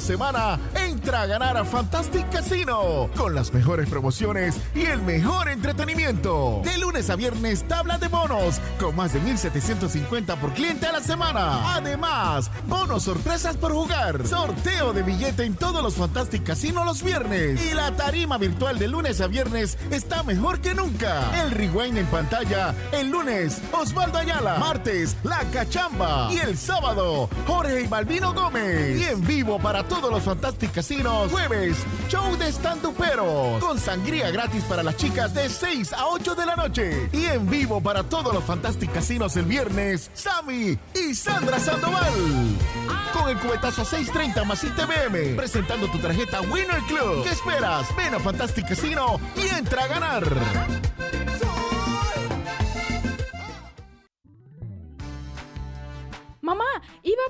Semana entra a ganar a Fantastic Casino con las mejores promociones y el mejor entretenimiento. De lunes a viernes, tabla de bonos con más de 1750 por cliente a la semana. Además, bonos sorpresas por jugar, sorteo de billete en todos los Fantastic Casino los viernes. Y la tarima virtual de lunes a viernes está mejor que nunca. El rewind en pantalla el lunes, Osvaldo Ayala. Martes, La Cachamba. Y el sábado, Jorge y Malvino Gómez. Y en vivo para todos los Fantastic Casinos. Jueves, show de stand-uperos. Con sangría gratis para las chicas de 6 a 8 de la noche. Y en vivo para todos los Fantastic Casinos el viernes, Sammy y Sandra Sandoval. Con el cubetazo a 6.30 más ITBM. Presentando tu tarjeta Winner Club. ¿Qué esperas? Ven a Fantastic Casino y entra a ganar.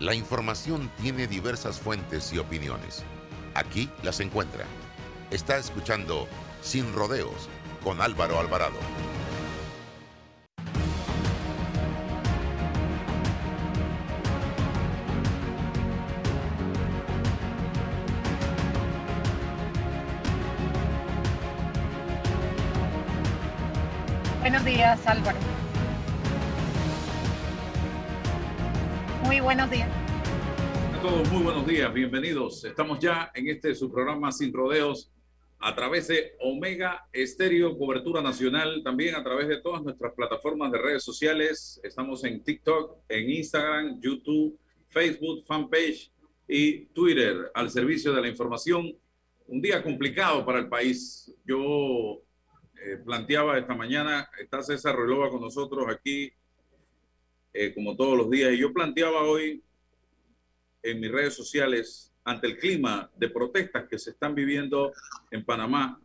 La información tiene diversas fuentes y opiniones. Aquí las encuentra. Está escuchando Sin Rodeos con Álvaro Alvarado. Buenos días, Álvaro. Buenos días. A todos, muy buenos días, bienvenidos. Estamos ya en este su programa Sin Rodeos a través de Omega Estéreo, cobertura nacional, también a través de todas nuestras plataformas de redes sociales. Estamos en TikTok, en Instagram, YouTube, Facebook, fanpage y Twitter al servicio de la información. Un día complicado para el país. Yo eh, planteaba esta mañana, está César Relova con nosotros aquí eh, como todos los días. Y yo planteaba hoy en mis redes sociales, ante el clima de protestas que se están viviendo en Panamá,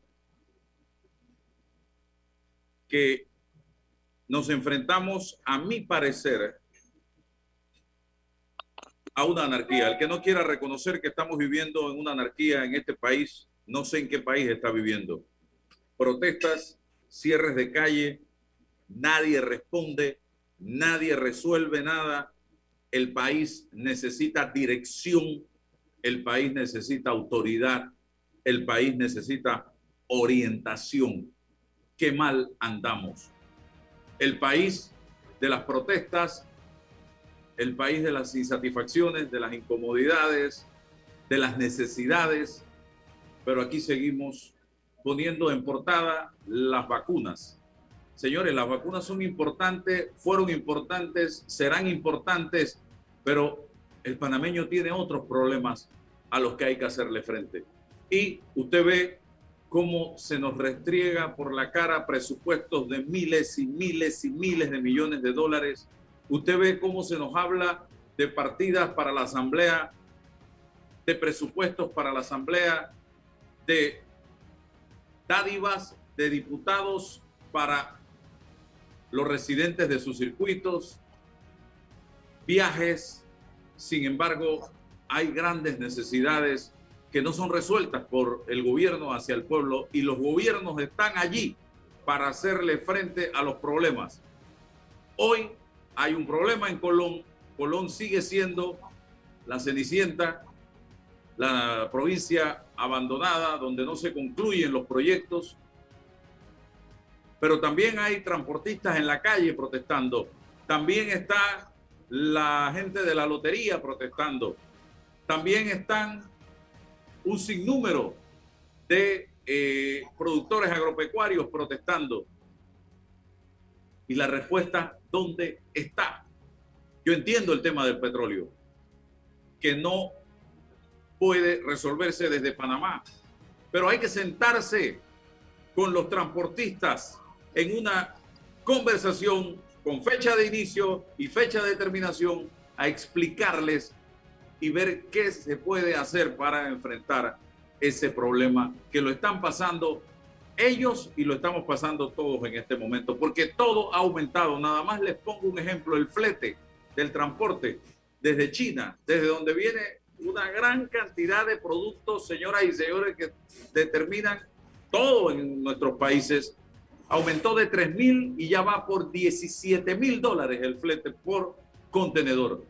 que nos enfrentamos, a mi parecer, a una anarquía. El que no quiera reconocer que estamos viviendo en una anarquía en este país, no sé en qué país está viviendo. Protestas, cierres de calle, nadie responde, nadie resuelve nada. El país necesita dirección El país necesita autoridad, el país necesita orientación. Qué mal andamos. El país de las protestas, el país de las insatisfacciones, de las incomodidades, de las necesidades, pero aquí seguimos poniendo en portada las vacunas. Señores, las vacunas son importantes, fueron importantes, serán importantes, pero el panameño tiene otros problemas a los que hay que hacerle frente. Y usted ve cómo se nos restriega por la cara presupuestos de miles y miles y miles de millones de dólares. Usted ve cómo se nos habla de partidas para la Asamblea, de presupuestos para la Asamblea, de dádivas de diputados para los residentes de sus circuitos, viajes. Sin embargo, hay grandes necesidades que no son resueltas por el gobierno hacia el pueblo y los gobiernos están allí para hacerle frente a los problemas. Hoy hay un problema en Colón. Colón sigue siendo la cenicienta, la provincia abandonada, donde no se concluyen los proyectos. Pero también hay transportistas en la calle protestando. También está la gente de la lotería protestando. También están un sinnúmero de eh, productores agropecuarios protestando. Y la respuesta, ¿dónde está? Yo entiendo el tema del petróleo, que no puede resolverse desde Panamá. Pero hay que sentarse con los transportistas en una conversación con fecha de inicio y fecha de terminación a explicarles y ver qué se puede hacer para enfrentar ese problema que lo están pasando ellos y lo estamos pasando todos en este momento, porque todo ha aumentado. Nada más les pongo un ejemplo, el flete del transporte desde China, desde donde viene una gran cantidad de productos, señoras y señores, que determinan todo en nuestros países. Aumentó de 3 mil y ya va por 17 mil dólares el flete por contenedor.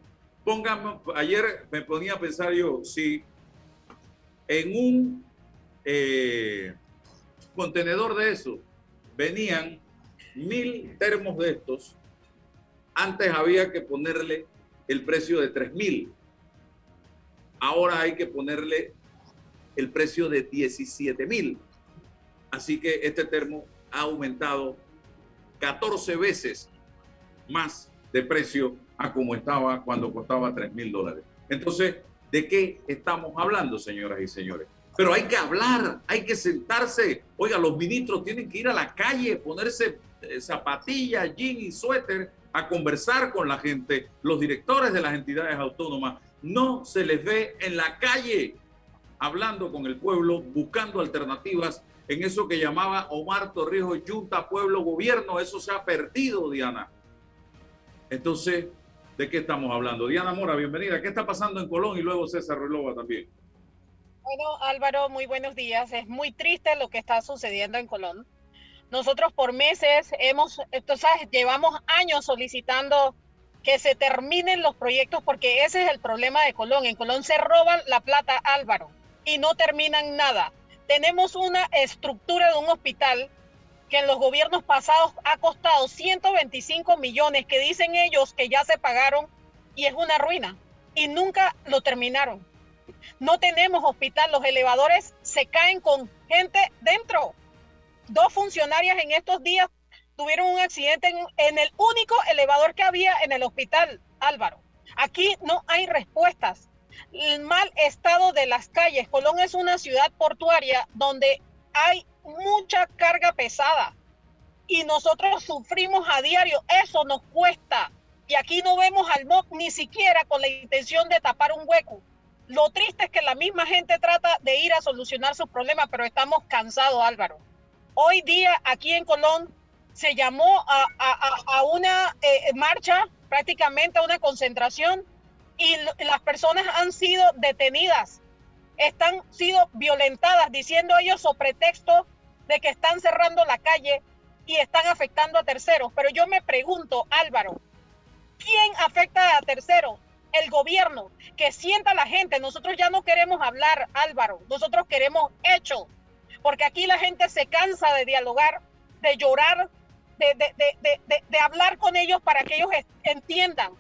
Póngame, ayer me ponía a pensar yo, si en un eh, contenedor de eso venían mil termos de estos, antes había que ponerle el precio de 3 mil ahora hay que ponerle el precio de 17 mil. Así que este termo ha aumentado 14 veces más de precio a como estaba cuando costaba 3 mil dólares. Entonces, ¿de qué estamos hablando, señoras y señores? Pero hay que hablar, hay que sentarse. Oiga, los ministros tienen que ir a la calle, ponerse eh, zapatillas, jean y suéter a conversar con la gente, los directores de las entidades autónomas, no se les ve en la calle hablando con el pueblo, buscando alternativas en eso que llamaba Omar Torrijos Junta, Pueblo, Gobierno. Eso se ha perdido, Diana. Entonces, ¿de qué estamos hablando? Diana Mora, bienvenida. ¿Qué está pasando en Colón? Y luego César Relova también. Bueno, Álvaro, muy buenos días. Es muy triste lo que está sucediendo en Colón. Nosotros por meses hemos, sabes, llevamos años solicitando que se terminen los proyectos porque ese es el problema de Colón. En Colón se roban la plata, Álvaro, y no terminan nada. Tenemos una estructura de un hospital que en los gobiernos pasados ha costado 125 millones, que dicen ellos que ya se pagaron y es una ruina. Y nunca lo terminaron. No tenemos hospital, los elevadores se caen con gente dentro. Dos funcionarias en estos días tuvieron un accidente en, el único elevador que había en el hospital, Álvaro. Aquí no hay respuestas. El mal estado de las calles. Colón es una ciudad portuaria donde hay mucha carga pesada y nosotros sufrimos a diario. Eso nos cuesta. Y aquí no vemos al MOC ni siquiera con la intención de tapar un hueco. Lo triste es que la misma gente trata de ir a solucionar sus problemas, pero estamos cansados, Álvaro. Hoy día aquí en Colón se llamó a, una eh, marcha, prácticamente a una concentración, y las personas han sido detenidas, están sido violentadas, diciendo ellos sobre pretexto de que están cerrando la calle y están afectando a terceros. Pero yo me pregunto, Álvaro, ¿quién afecta a terceros? el gobierno, que sienta la gente. Nosotros ya no queremos hablar, Álvaro, nosotros queremos hechos, porque aquí la gente se cansa de dialogar, de llorar, de, de, de hablar con ellos para que ellos entiendan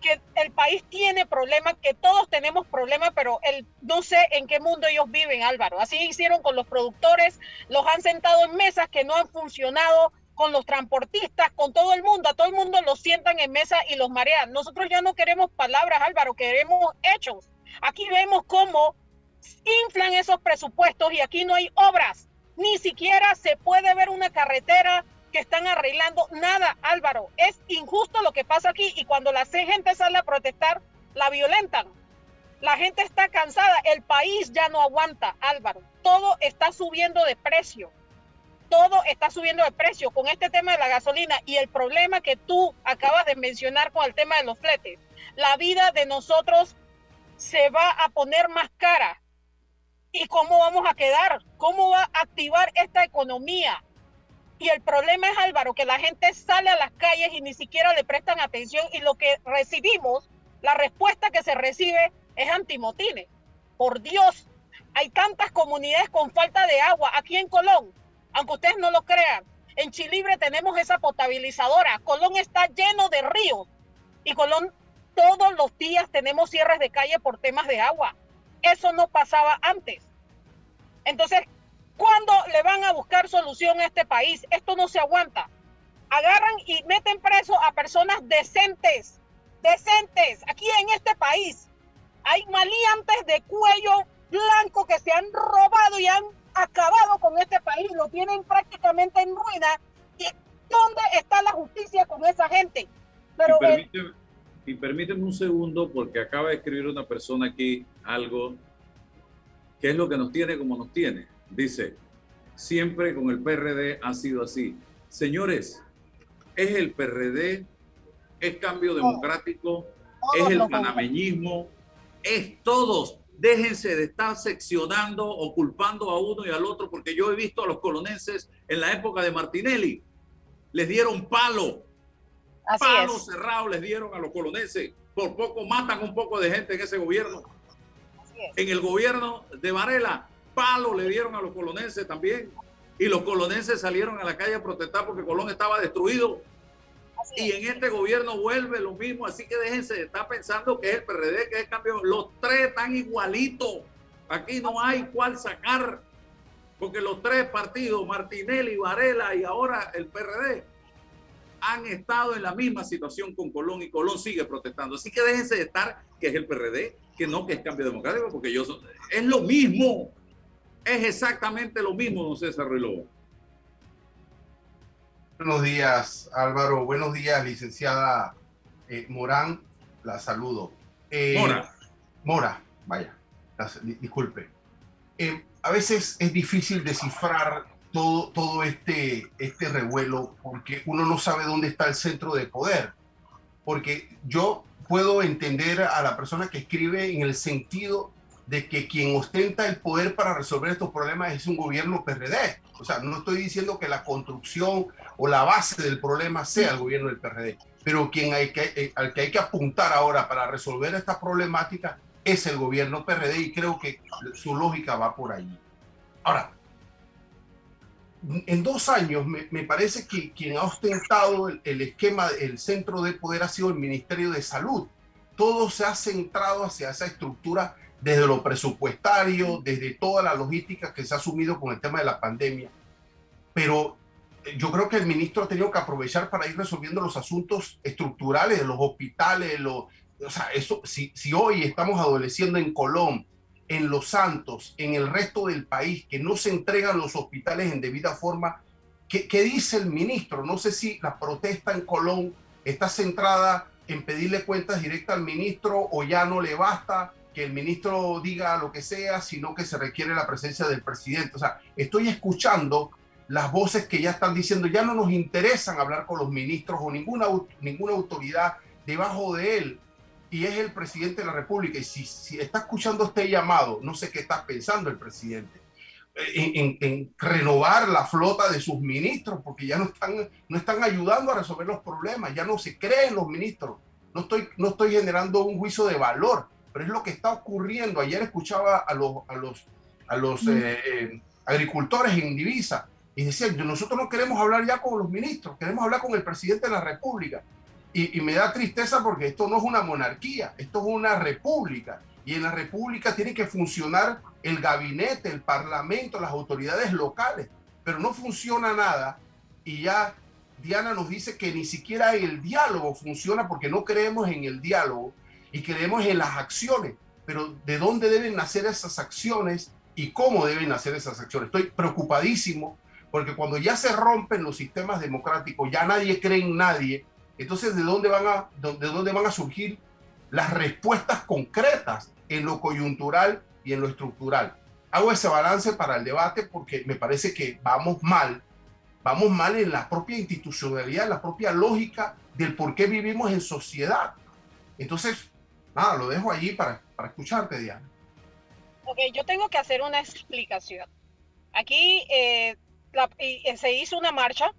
que el país tiene problemas, que todos tenemos problemas, pero el, no sé en qué mundo ellos viven, Álvaro. Así hicieron con los productores, los han sentado en mesas que no han funcionado, con los transportistas, con todo el mundo, a todo el mundo los sientan en mesa y los marean. Nosotros ya no queremos palabras, Álvaro, queremos hechos. Aquí vemos cómo inflan esos presupuestos y aquí no hay obras. Ni siquiera se puede ver una carretera que están arreglando nada, Álvaro. Es injusto lo que pasa aquí y cuando la gente sale a protestar, la violentan. La gente está cansada, el país ya no aguanta, Álvaro. Todo está subiendo de precio. Todo está subiendo de precio con este tema de la gasolina y el problema que tú acabas de mencionar con el tema de los fletes. La vida de nosotros se va a poner más cara. ¿Y cómo vamos a quedar? ¿Cómo va a activar esta economía? Y el problema es, Álvaro, que la gente sale a las calles y ni siquiera le prestan atención y lo que recibimos, la respuesta que se recibe es antimotines. Por Dios, hay tantas comunidades con falta de agua aquí en Colón, aunque ustedes no lo crean. En Chilibre tenemos esa potabilizadora. Colón está lleno de ríos y Colón todos los días tenemos cierres de calle por temas de agua. Eso no pasaba antes. Entonces, ¿Cuándo le van a buscar solución a este país? Esto no se aguanta. Agarran y meten preso a personas decentes, decentes, aquí en este país. Hay maleantes de cuello blanco que se han robado y han acabado con este país, lo tienen prácticamente en ruina. ¿Y dónde está la justicia con esa gente? Pero y, permíteme, un segundo, porque acaba de escribir una persona aquí algo que es lo que nos tiene como nos tiene dice, siempre con el PRD ha sido así. Señores, es el PRD, es cambio democrático, es el panameñismo, es todos. Déjense de estar seccionando o culpando a uno y al otro, porque yo he visto a los colonenses en la época de Martinelli, les dieron palo, palo cerrado les dieron a los colonenses. Por poco matan un poco de gente en ese gobierno. En el gobierno de Varela palo le dieron a los colonenses también. Y los colonenses salieron a la calle a protestar porque Colón estaba destruido. Y en este gobierno vuelve lo mismo, así que déjense de estar pensando que es el PRD, que es el cambio. Los tres están igualitos. Aquí no hay cuál sacar, porque los tres partidos, Martinelli, Varela y ahora el PRD, han estado en la misma situación con Colón y Colón sigue protestando. Así que déjense de estar que es el PRD, que no que es cambio democrático, porque yo es lo mismo. Es exactamente lo mismo, don César Reloj. Buenos días, Álvaro. Buenos días, licenciada eh, Morán. La saludo. Eh, Mora. Mora, vaya, disculpe. Eh, a veces es difícil descifrar todo, todo este, este revuelo porque uno no sabe dónde está el centro de poder. Porque yo puedo entender a la persona que escribe en el sentido de que quien ostenta el poder para resolver estos problemas es un gobierno PRD. O sea, no estoy diciendo que la construcción o la base del problema sea el gobierno del PRD, pero quien hay que, eh, al que hay que apuntar ahora para resolver esta problemática es el gobierno PRD y creo que su lógica va por ahí. Ahora, en dos años me, me parece que quien ha ostentado el, el esquema, el centro de poder ha sido el Ministerio de Salud. Todo se ha centrado hacia esa estructura desde lo presupuestario, desde toda la logística que se ha asumido con el tema de la pandemia. Pero eh, yo creo que el ministro ha tenido que aprovechar para ir resolviendo los asuntos estructurales de los hospitales. o sea, eso, si, si hoy estamos adoleciendo en Colón, en Los Santos, en el resto del país, que no se entregan los hospitales en debida forma, ¿qué, qué dice el ministro? No sé si la protesta en Colón está centrada en pedirle cuentas directas al ministro o ya no le basta que el ministro diga lo que sea, sino que se requiere la presencia del presidente. O sea, estoy escuchando las voces que ya están diciendo, ya no nos interesan hablar con los ministros o ninguna, ninguna autoridad debajo de él. Y es el presidente de la República. Y si, si está escuchando este llamado, no sé qué está pensando el presidente. En, en, renovar la flota de sus ministros, porque ya no están, no están ayudando a resolver los problemas, ya no se creen los ministros no estoy, no estoy generando un juicio de valor, pero es lo que está ocurriendo. Ayer escuchaba a los, a los, a los eh, eh, agricultores en divisa y decían, nosotros no queremos hablar ya con los ministros, queremos hablar con el presidente de la República. Y, y, me da tristeza porque esto no es una monarquía, esto es una república. Y en la república tiene que funcionar el gabinete, el parlamento, las autoridades locales. Pero no funciona nada y ya Diana nos dice que ni siquiera el diálogo funciona porque no creemos en el diálogo y creemos en las acciones. Pero ¿de dónde deben nacer esas acciones y cómo deben nacer esas acciones? Estoy preocupadísimo porque cuando ya se rompen los sistemas democráticos, ya nadie cree en nadie, entonces ¿de dónde van a, de dónde van a surgir las respuestas concretas en lo coyuntural y en lo estructural? Hago ese balance para el debate porque me parece que vamos mal vamos mal en la propia institucionalidad, en la propia lógica del por qué vivimos en sociedad. Entonces, nada, lo dejo allí para, para escucharte, Diana. Ok, yo tengo que hacer una explicación. Aquí eh, eh, se hizo una marcha,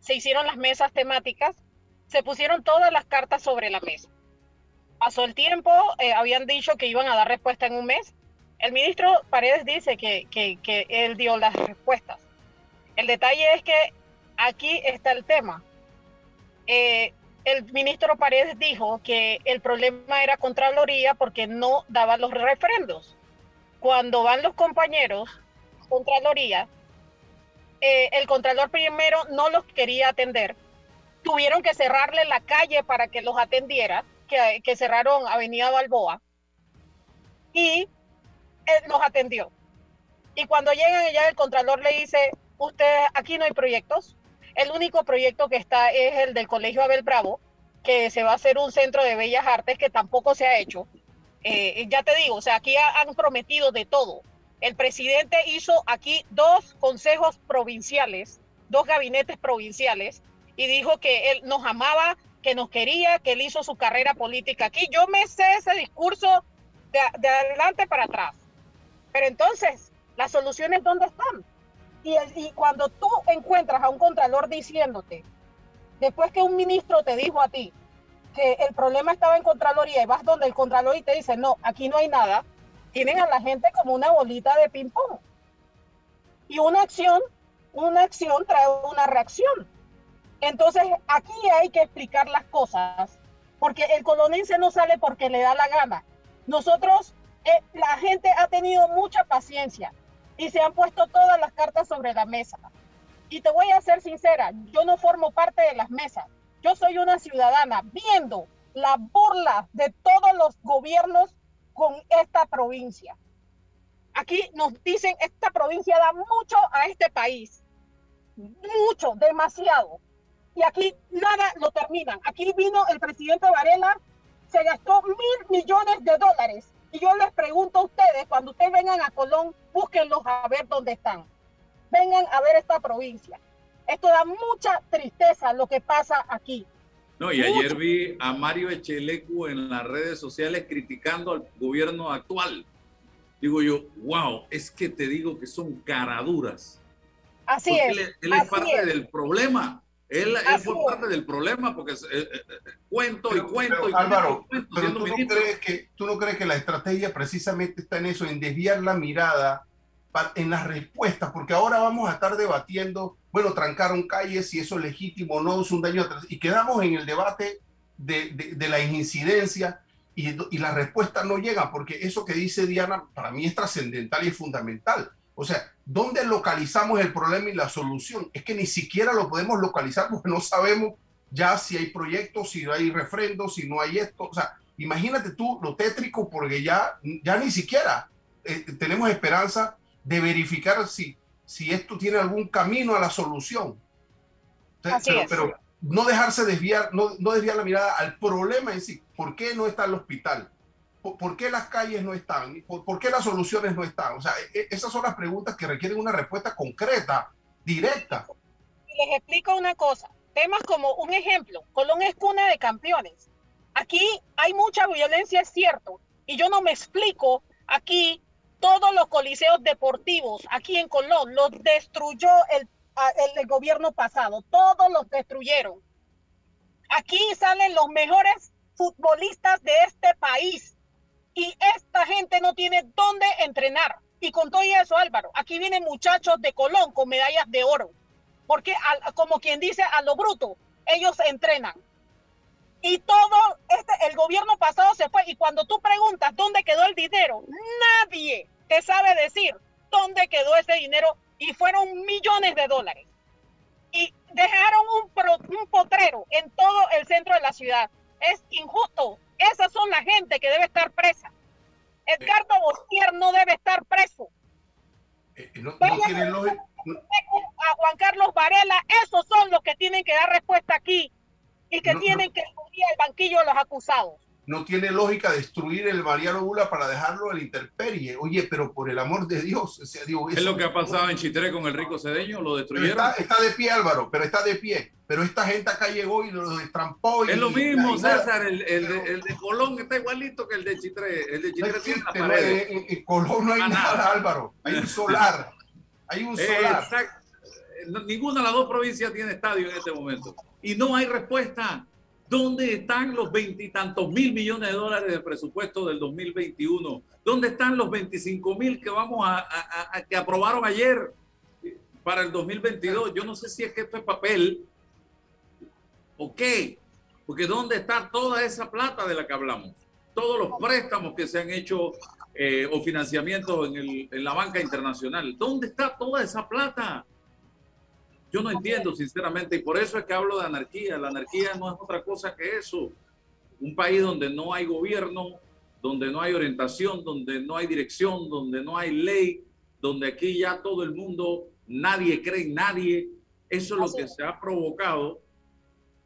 se hicieron las mesas temáticas, se pusieron todas las cartas sobre la mesa. Pasó el tiempo, eh, habían dicho que iban a dar respuesta en un mes. El ministro Paredes dice que, que, que él dio las respuestas el detalle es que aquí está el tema. El ministro Paredes dijo que el problema era Contraloría porque no daba los referendos. Cuando van los compañeros, Contraloría, eh, el Contralor primero no los quería atender. Tuvieron que cerrarle la calle para que los atendiera, que, cerraron Avenida Balboa, y él los atendió. Y cuando llegan ya el Contralor le dice, usted, aquí no hay proyectos. El único proyecto que está es el del Colegio Abel Bravo, que se va a hacer un centro de bellas artes que tampoco se ha hecho. Eh, ya te digo, o sea, aquí han prometido de todo. El presidente hizo aquí dos consejos provinciales, dos gabinetes provinciales, y dijo que él nos amaba, que nos quería, que él hizo su carrera política aquí. Yo me sé ese discurso de, de adelante para atrás. Pero entonces, ¿las soluciones dónde están? Y, cuando tú encuentras a un contralor diciéndote, después que un ministro te dijo a ti que el problema estaba en Contraloría y vas donde el Contralor y te dice, no, aquí no hay nada, tienen a la gente como una bolita de ping-pong. Y una acción, una acción trae una reacción. Entonces, aquí hay que explicar las cosas, porque el colonense no sale porque le da la gana. Nosotros, eh, la gente ha tenido mucha paciencia y se han puesto todas las cartas sobre la mesa. Y te voy a ser sincera, yo no formo parte de las mesas. Yo soy una ciudadana viendo la burla de todos los gobiernos con esta provincia. Aquí nos dicen, esta provincia da mucho a este país. Mucho, demasiado. Y aquí nada lo terminan. Aquí vino el presidente Varela, se gastó mil millones de dólares y yo les pregunto a ustedes, cuando ustedes vengan a Colón, búsquenlos a ver dónde están. Vengan a ver esta provincia. Esto da mucha tristeza lo que pasa aquí. No, y ayer vi a Mario Echelecu en las redes sociales criticando al gobierno actual. Digo yo, wow, es que te digo que son caraduras. Así es. Él, es parte del problema. Él, fue parte del problema porque eh, eh, eh, cuento y cuento y Álvaro, pero tú, no crees que, tú no crees que la estrategia precisamente está en eso, en desviar la mirada en las respuestas, porque ahora vamos a estar debatiendo, bueno, trancaron calles, si eso es legítimo o no, es un daño, y quedamos en el debate de, de, la incidencia y, y la respuesta no llega, porque eso que dice Diana para mí es trascendental y es fundamental. O sea, ¿dónde localizamos el problema y la solución? Es que ni siquiera lo podemos localizar porque no sabemos ya si hay proyectos, si hay refrendos, si no hay esto. O sea, imagínate tú lo tétrico porque ya, ya ni siquiera eh, tenemos esperanza de verificar si, si esto tiene algún camino a la solución. pero, no dejarse desviar, no, no desviar la mirada al problema en sí. ¿Por qué no está el hospital? ¿Por, qué las calles no están? ¿Por, qué las soluciones no están? O sea, e, e, esas son las preguntas que requieren una respuesta concreta, directa. Les explico una cosa. Temas como un ejemplo, Colón es cuna de campeones. Aquí hay mucha violencia, es cierto. Y yo no me explico aquí todos los coliseos deportivos aquí en Colón los destruyó el, el gobierno pasado. Todos los destruyeron. Aquí salen los mejores futbolistas de este país. Y esta gente no tiene dónde entrenar. Y con todo eso, Álvaro, aquí vienen muchachos de Colón con medallas de oro. Porque, como quien dice, a lo bruto, ellos entrenan. Y todo, este, el gobierno pasado se fue. Y cuando tú preguntas dónde quedó el dinero, nadie te sabe decir dónde quedó ese dinero. Y fueron millones de dólares. Y dejaron un, un potrero en todo el centro de la ciudad. Es injusto. Esas son la gente que debe estar presa. Edgardo Bostier no debe estar preso. Eh, eh, no, a Juan Carlos Varela, esos son los que tienen que dar respuesta aquí y que tienen que subir el banquillo de los acusados no tiene lógica destruir el Mariano Bula para dejarlo en la intemperie. Oye, pero por el amor de Dios, es lo que ha pasado en Chitré con el rico cedeño, lo destruyeron. Está, de pie, Álvaro, pero está de pie. Pero esta gente acá llegó y lo destrampó. es lo mismo, César, el, de Colón está igualito que el de Chitré. El de Chitré tiene la pared. En, Colón no hay nada, Álvaro. Hay un solar. Hay un solar. Ninguna de las dos provincias tiene estadio en este momento. Y no hay respuesta. ¿Dónde están los veintitantos mil millones de dólares del presupuesto del 2021? ¿Dónde están los 25 mil que vamos a, que aprobaron ayer para el 2022? Yo no sé si es que esto es papel o qué, porque ¿dónde está toda esa plata de la que hablamos? Todos los préstamos que se han hecho eh, o financiamientos en, en la banca internacional. ¿Dónde está toda esa plata? Yo no entiendo, sinceramente, y por eso es que hablo de anarquía. La anarquía no es otra cosa que eso. Un país donde no hay gobierno, donde no hay orientación, donde no hay dirección, donde no hay ley, donde aquí ya todo el mundo, nadie cree en nadie. Eso es lo que se ha provocado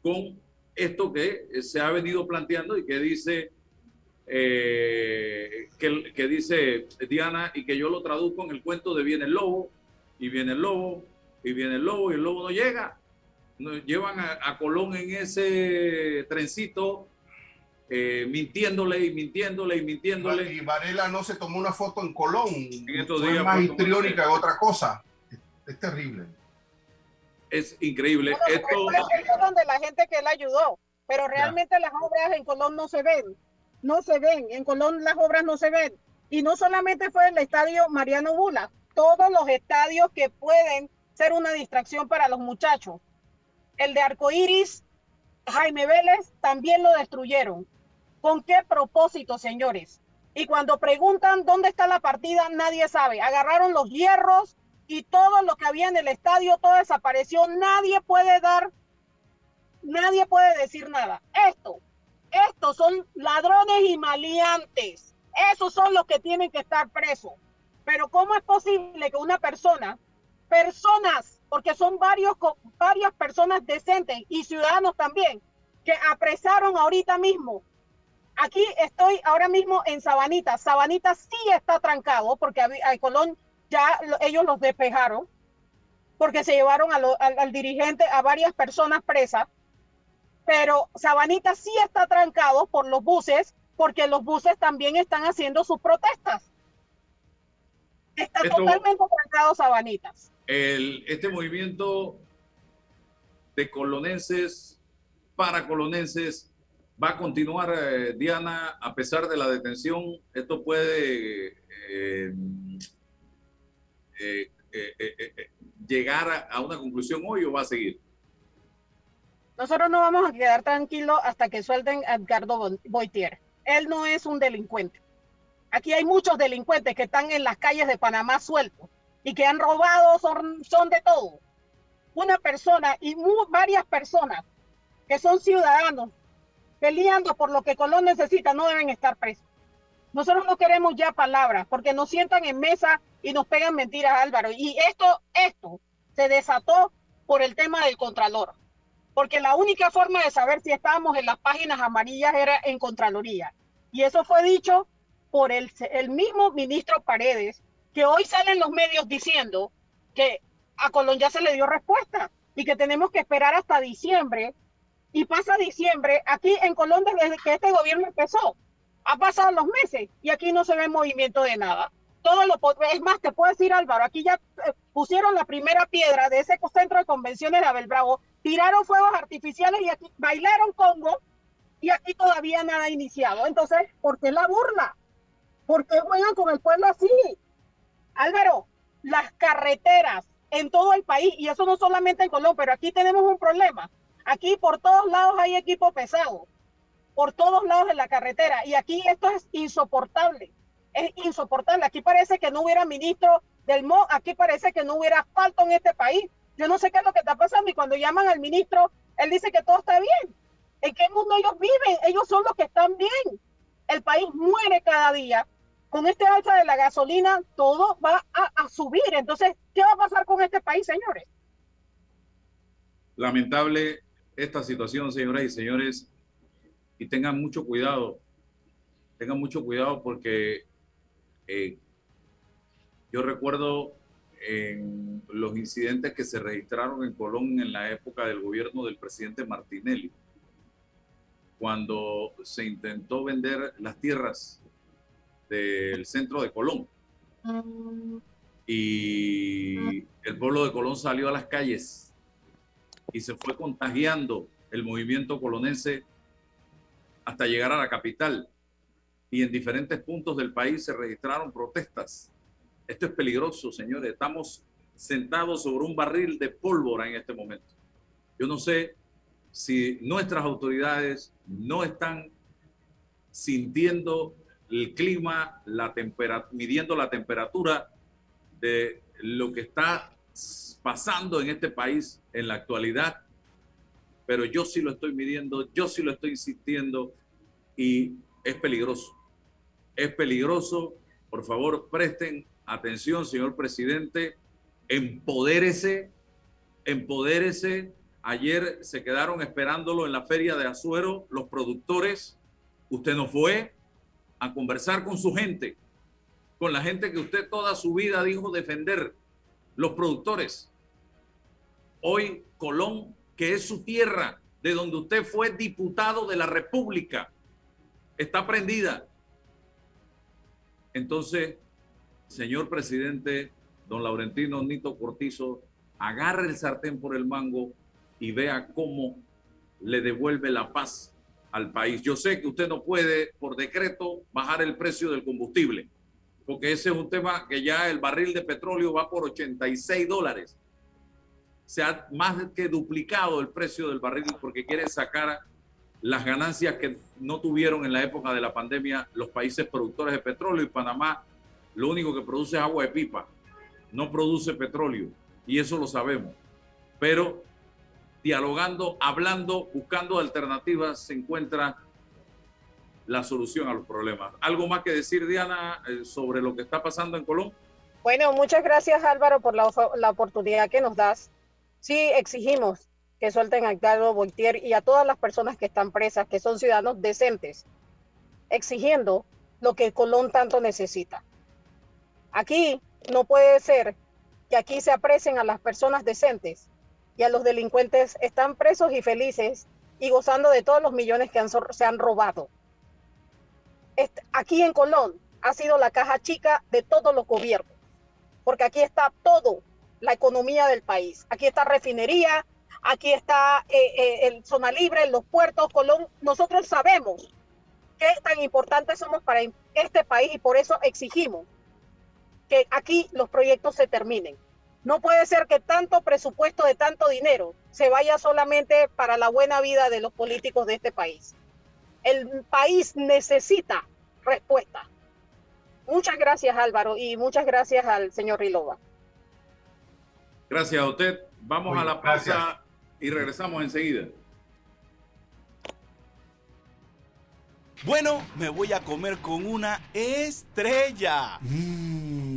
con esto que se ha venido planteando y que dice eh, que, que, dice Diana y que yo lo traduzco en el cuento de viene el lobo y viene el lobo y viene el lobo y el lobo no llega. Nos llevan a, Colón en ese trencito, eh, mintiéndole y mintiéndole y mintiéndole. Y Varela no se tomó una foto en Colón. En estos días. más histriónica que otra cosa. Es, terrible. Es increíble. Esto... Es donde la gente que la ayudó, pero realmente las obras en Colón no se ven. No se ven. En Colón las obras no se ven. Y no solamente fue el estadio Mariano Bula, todos los estadios que pueden ser una distracción para los muchachos. El de Arcoiris, Jaime Vélez, también lo destruyeron. ¿Con qué propósito, señores? Y cuando preguntan dónde está la partida, nadie sabe. Agarraron los hierros y todo lo que había en el estadio, todo desapareció. Nadie puede dar, nadie puede decir nada. Esto, estos son ladrones y maleantes. Esos son los que tienen que estar presos. Pero ¿cómo es posible que una persona personas, porque son varios, varias personas decentes y ciudadanos también, que apresaron ahorita mismo. Aquí estoy ahora mismo en Sabanita. Sabanita sí está trancado porque a, Colón ya ellos los despejaron porque se llevaron al, dirigente, a varias personas presas. Pero Sabanita sí está trancado por los buses porque los buses también están haciendo sus protestas. Está totalmente trancado Sabanitas este movimiento de colonenses para colonenses va a continuar, eh, Diana, a pesar de la detención. Esto puede eh, eh, llegar a, una conclusión hoy o va a seguir. Nosotros no vamos a quedar tranquilos hasta que suelten a Edgardo Boitier. Él no es un delincuente. Aquí hay muchos delincuentes que están en las calles de Panamá sueltos y que han robado son, de todo. Una persona y varias personas que son ciudadanos peleando por lo que Colón necesita no deben estar presos. Nosotros no queremos ya palabras porque nos sientan en mesa y nos pegan mentiras, Álvaro. Y esto, esto se desató por el tema del Contralor. Porque la única forma de saber si estábamos en las páginas amarillas era en Contraloría. Y eso fue dicho por el, el mismo ministro Paredes, que hoy salen los medios diciendo que a Colón ya se le dio respuesta y que tenemos que esperar hasta diciembre. Y pasa diciembre, aquí en Colón desde que este gobierno empezó, ha pasado los meses y aquí no se ve movimiento de nada. Todo lo es más, te puedo decir Álvaro, aquí ya eh, pusieron la primera piedra de ese centro de convenciones de Abel Bravo, tiraron fuegos artificiales y aquí bailaron Congo y aquí todavía nada ha iniciado. Entonces, ¿por qué la burla? ¿Por qué juegan con el pueblo así? Álvaro, las carreteras en todo el país, y eso no solamente en Colombia, pero aquí tenemos un problema. Aquí por todos lados hay equipo pesado, por todos lados de la carretera, y aquí esto es insoportable, es insoportable. Aquí parece que no hubiera ministro del MO, aquí parece que no hubiera asfalto en este país. Yo no sé qué es lo que está pasando, y cuando llaman al ministro, él dice que todo está bien. ¿En qué mundo ellos viven? Ellos son los que están bien. El país muere cada día con este alza de la gasolina todo va a, subir. Entonces, ¿qué va a pasar con este país, señores? Lamentable esta situación, señoras y señores, y tengan mucho cuidado, tengan mucho cuidado porque eh, yo recuerdo en los incidentes que se registraron en Colón en la época del gobierno del presidente Martinelli, cuando se intentó vender las tierras del centro de Colón. Y el pueblo de Colón salió a las calles y se fue contagiando el movimiento colonense hasta llegar a la capital. Y en diferentes puntos del país se registraron protestas. Esto es peligroso, señores. Estamos sentados sobre un barril de pólvora en este momento. Yo no sé si nuestras autoridades no están sintiendo el clima, la temperatura, midiendo la temperatura de lo que está pasando en este país en la actualidad. Pero yo sí lo estoy midiendo, yo sí lo estoy insistiendo y es peligroso. Es peligroso. Por favor, presten atención, señor presidente. Empodérese, empodérese. Ayer se quedaron esperándolo en la feria de Azuero los productores. Usted no fue, a conversar con su gente, con la gente que usted toda su vida dijo defender, los productores. Hoy Colón, que es su tierra, de donde usted fue diputado de la República, está prendida. Entonces, señor presidente, don Laurentino Nito Cortizo, agarre el sartén por el mango y vea cómo le devuelve la paz al país. Yo sé que usted no puede, por decreto, bajar el precio del combustible, porque ese es un tema que ya el barril de petróleo va por 86 dólares. Se ha más que duplicado el precio del barril porque quieren sacar las ganancias que no tuvieron en la época de la pandemia los países productores de petróleo y Panamá lo único que produce es agua de pipa, no produce petróleo y eso lo sabemos. Pero dialogando, hablando, buscando alternativas, se encuentra la solución a los problemas. ¿Algo más que decir, Diana, eh, sobre lo que está pasando en Colombia? Bueno, muchas gracias Álvaro por la, la oportunidad que nos das. Sí, exigimos que suelten a Carlos Voltier y a todas las personas que están presas, que son ciudadanos decentes, exigiendo lo que Colón tanto necesita. Aquí no puede ser que aquí se aprecien a las personas decentes y a los delincuentes están presos y felices y gozando de todos los millones que se han robado. Aquí en Colón ha sido la caja chica de todos los gobiernos, porque aquí está todo, la economía del país. Aquí está refinería, aquí está eh, eh, el zona libre, los puertos, Colón. Nosotros sabemos qué tan importantes somos para este país y por eso exigimos que aquí los proyectos se terminen. No puede ser que tanto presupuesto de tanto dinero se vaya solamente para la buena vida de los políticos de este país. El país necesita respuesta. Muchas gracias Álvaro y muchas gracias al señor Rilova. Gracias a usted. Vamos a la pausa y regresamos enseguida. Bueno, me voy a comer con una estrella. Mm.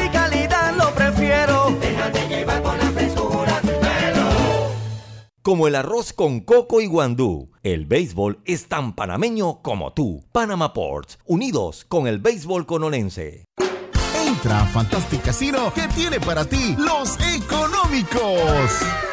Como el arroz con coco y guandú, el béisbol es tan panameño como tú. Panama Ports, unidos con el béisbol conolense. Entra a Fantastic Casino que tiene para ti los económicos.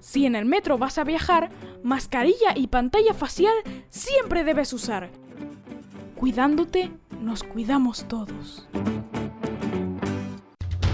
Si en el metro vas a viajar, mascarilla y pantalla facial siempre debes usar. Cuidándote, nos cuidamos todos.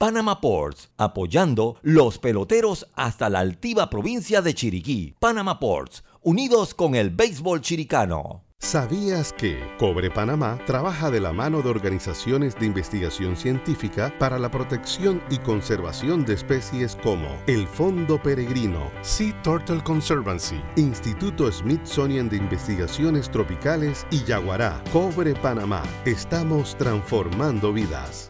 Panama Ports, apoyando los peloteros hasta la altiva provincia de Chiriquí. Panama Ports, unidos con el béisbol chiricano. ¿Sabías que Cobre Panamá trabaja de la mano de organizaciones de investigación científica para la protección y conservación de especies como el Fondo Peregrino, Sea Turtle Conservancy, Instituto Smithsonian de Investigaciones Tropicales y Yaguará? Cobre Panamá, estamos transformando vidas.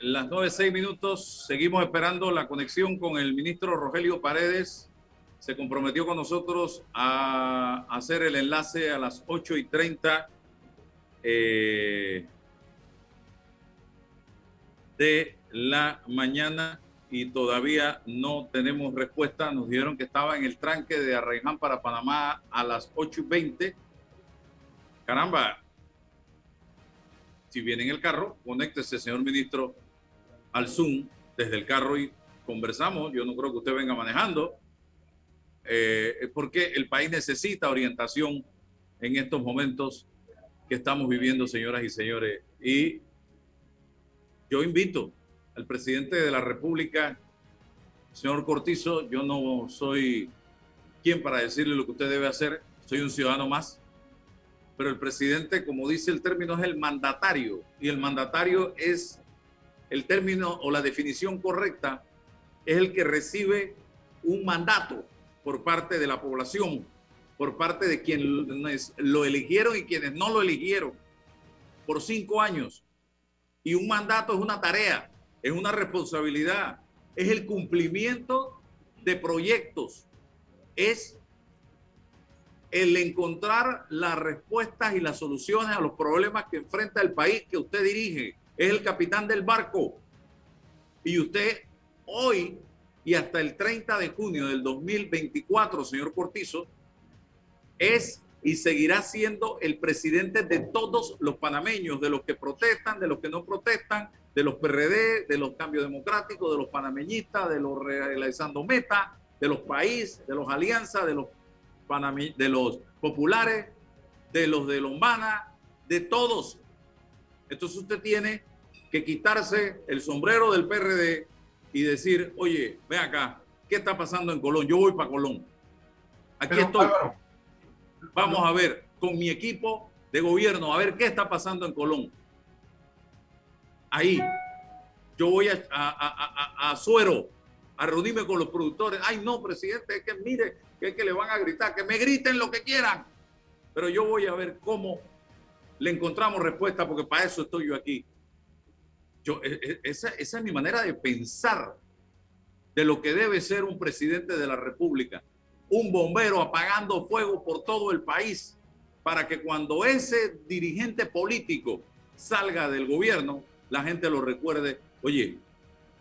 Las 9.06 minutos, seguimos esperando la conexión con el ministro Rogelio Paredes. Se comprometió con nosotros a hacer el enlace a las 8 y 30. Eh, de la mañana y todavía no tenemos respuesta. Nos dijeron que estaba en el tranque de Arraiján para Panamá a las 8 y 20. Caramba, si viene en el carro, conéctese, señor ministro, al Zoom desde el carro y conversamos. Yo no creo que usted venga manejando, eh, porque el país necesita orientación en estos momentos que estamos viviendo, señoras y señores. Y yo invito al presidente de la República, señor Cortizo, yo no soy quien para decirle lo que usted debe hacer, soy un ciudadano más, pero el presidente, como dice el término, es el mandatario, y el mandatario es el término o la definición correcta, es el que recibe un mandato por parte de la población, por parte de quienes lo eligieron y quienes no lo eligieron por cinco años. Y un mandato es una tarea, es una responsabilidad, es el cumplimiento de proyectos, es el encontrar las respuestas y las soluciones a los problemas que enfrenta el país que usted dirige. Es el capitán del barco. Y usted hoy y hasta el 30 de junio del 2024, señor Cortizo, es y seguirá siendo el presidente de todos los panameños, de los que protestan, de los que no protestan, de los PRD, de los cambios democráticos, de los panameñistas, de los realizando meta, de los países, de los alianzas, de los, de los populares, de los de Lombana, de todos. Entonces usted tiene que quitarse el sombrero del PRD y decir, oye, ve acá, ¿qué está pasando en Colón? Yo voy para Colón. Aquí estoy. Vamos a ver con mi equipo de gobierno, a ver qué está pasando en Colón. Ahí, yo voy a, a, a, Suero a reunirme con los productores. Ay, no, presidente, es que mire, es que le van a gritar, que me griten lo que quieran. Pero yo voy a ver cómo le encontramos respuesta, porque para eso estoy yo aquí. Yo, e, e, esa, esa es mi manera de pensar de lo que debe ser un presidente de la República un bombero apagando fuego por todo el país para que cuando ese dirigente político salga del gobierno, la gente lo recuerde, oye,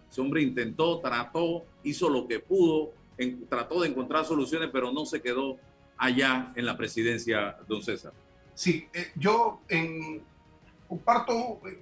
ese hombre intentó, trató, hizo lo que pudo, trató de encontrar soluciones, pero no se quedó allá en la presidencia, don César. Sí, eh, yo en, comparto eh,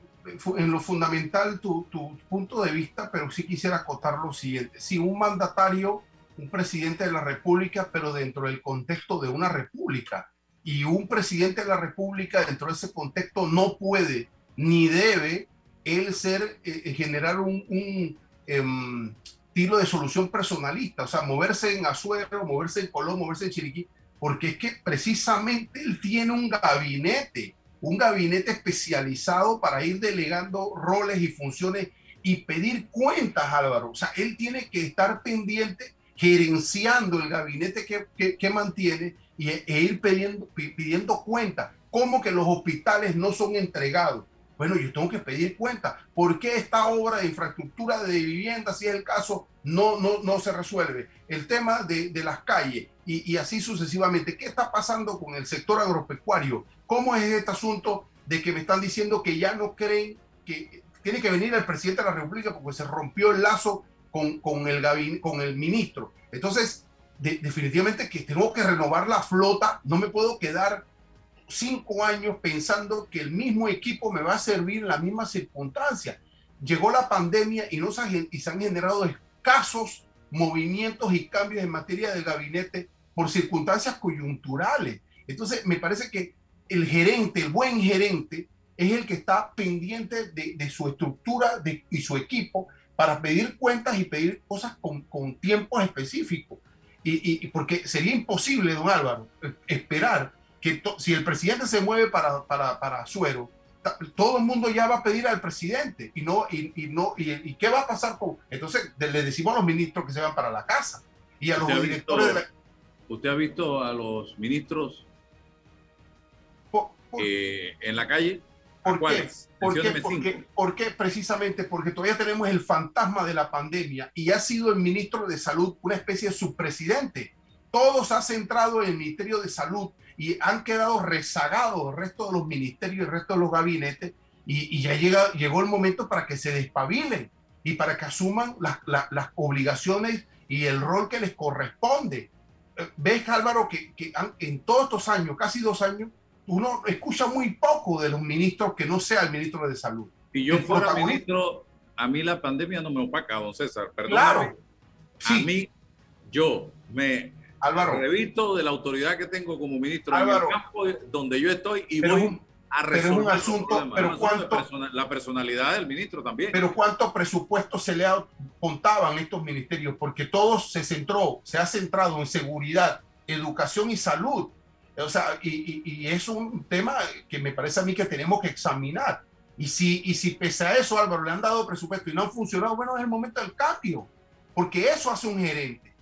en lo fundamental tu, punto de vista, pero sí quisiera acotar lo siguiente. Si un mandatario un presidente de la República, pero dentro del contexto de una república. Y un presidente de la República dentro de ese contexto no puede ni debe él ser, eh, eh, generar un, em, tiro de solución personalista, o sea, moverse en Azuero, moverse en Colón, moverse en Chiriquí, porque es que precisamente él tiene un gabinete, un gabinete especializado para ir delegando roles y funciones y pedir cuentas, Álvaro. O sea, él tiene que estar pendiente gerenciando el gabinete que, que, mantiene y, e ir pidiendo, pidiendo cuenta. ¿Cómo que los hospitales no son entregados? Bueno, yo tengo que pedir cuenta. ¿Por qué esta obra de infraestructura de vivienda, si es el caso, no, no, no se resuelve? El tema de, de las calles y, y, así sucesivamente. ¿Qué está pasando con el sector agropecuario? ¿Cómo es este asunto de que me están diciendo que ya no creen que tiene que venir el presidente de la República porque se rompió el lazo con, con el, con el ministro. Entonces, definitivamente que tengo que renovar la flota, no me puedo quedar cinco años pensando que el mismo equipo me va a servir en la misma circunstancia. Llegó la pandemia y, no se, y se han generado escasos movimientos y cambios en materia del gabinete por circunstancias coyunturales. Entonces, me parece que el gerente, el buen gerente, es el que está pendiente de, de su estructura de, y su equipo para pedir cuentas y pedir cosas con, con tiempos específicos. Y, y, porque sería imposible, don Álvaro, esperar que si el presidente se mueve para, para, para Suero, todo el mundo ya va a pedir al presidente y no y, y no y, qué va a pasar con entonces le decimos a los ministros que se van para la casa y a los directores de la... usted ha visto a los ministros eh, en la calle ¿Por qué? Porque, porque, precisamente porque todavía tenemos el fantasma de la pandemia y ha sido el ministro de Salud una especie de subpresidente. Todos ha centrado en el Ministerio de Salud y han quedado rezagados el resto de los ministerios y el resto de los gabinetes y, ya llega, llegó el momento para que se despabilen y para que asuman las, las, obligaciones y el rol que les corresponde. Eh, ves, Álvaro, que, que en todos estos años, casi dos años, uno escucha muy poco de los ministros que no sea el ministro de Salud. Y yo fuera ministro, a mí la pandemia no me opaca, don César. Perdón. Claro. A mí, yo me Álvaro, revisto de la autoridad que tengo como ministro en el campo donde yo estoy y voy a resolver pero un asunto, pero cuánto, la personalidad del ministro también. Pero cuánto presupuesto se le contaban estos ministerios, porque todo se centró, se ha centrado en seguridad, educación y salud. O sea, y, y, es un tema que me parece a mí que tenemos que examinar. Y si, y si pese a eso, Álvaro, le han dado presupuesto y no han funcionado, bueno, es el momento del cambio, porque eso hace un gerente.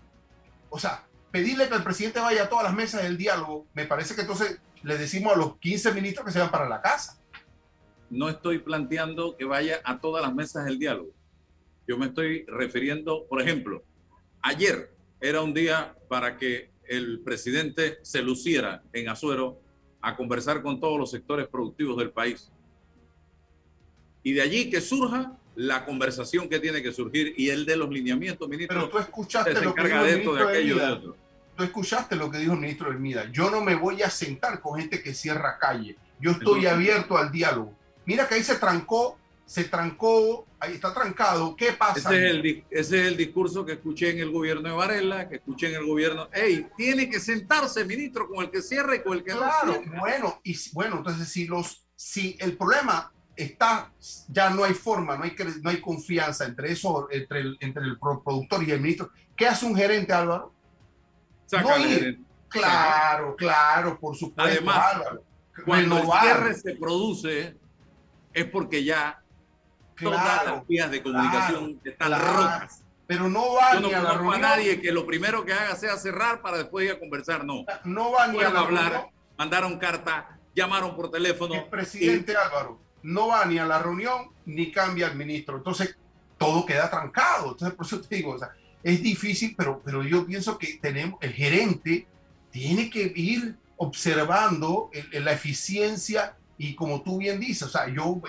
O sea, pedirle que el presidente vaya a todas las mesas del diálogo, me parece que entonces le decimos a los 15 ministros que se van para la casa. No estoy planteando que vaya a todas las mesas del diálogo. Yo me estoy refiriendo, por ejemplo, ayer era un día para que el presidente se luciera en Azuero a conversar con todos los sectores productivos del país. Y de allí que surja la conversación que tiene que surgir y el de los lineamientos, ministro. Pero tú escuchaste lo que dijo de de aquello, de otro tú escuchaste lo que dijo el ministro Hermida. Yo no me voy a sentar con gente que cierra calle. Yo estoy abierto al diálogo. Mira que ahí se trancó, se trancó, ahí está trancado. ¿Qué pasa? Ese es, el, ese es el discurso que escuché en el gobierno de Varela, que escuché en el gobierno. ¡Ey! Tiene que sentarse, ministro, con el que cierra y con el que claro, no Bueno, y bueno, entonces si los, si el problema está, ya no hay forma, no hay, no hay confianza entre eso, entre el, entre el productor y el ministro. ¿Qué hace un gerente, Álvaro? claro, claro, por supuesto. Además, cuando el cierre se produce es porque ya todas las vías de comunicación están rotas. Pero no va ni a la reunión. a nadie que lo primero que haga sea cerrar para después ir a conversar. No. No va ni a hablar. Mandaron carta, llamaron por teléfono. El presidente Álvaro no va ni a la reunión ni cambia al ministro. Entonces todo queda trancado. Entonces por eso te digo, o sea, es difícil, pero, pero yo pienso que tenemos, el gerente tiene que ir observando la eficiencia y como tú bien dices, o sea, yo,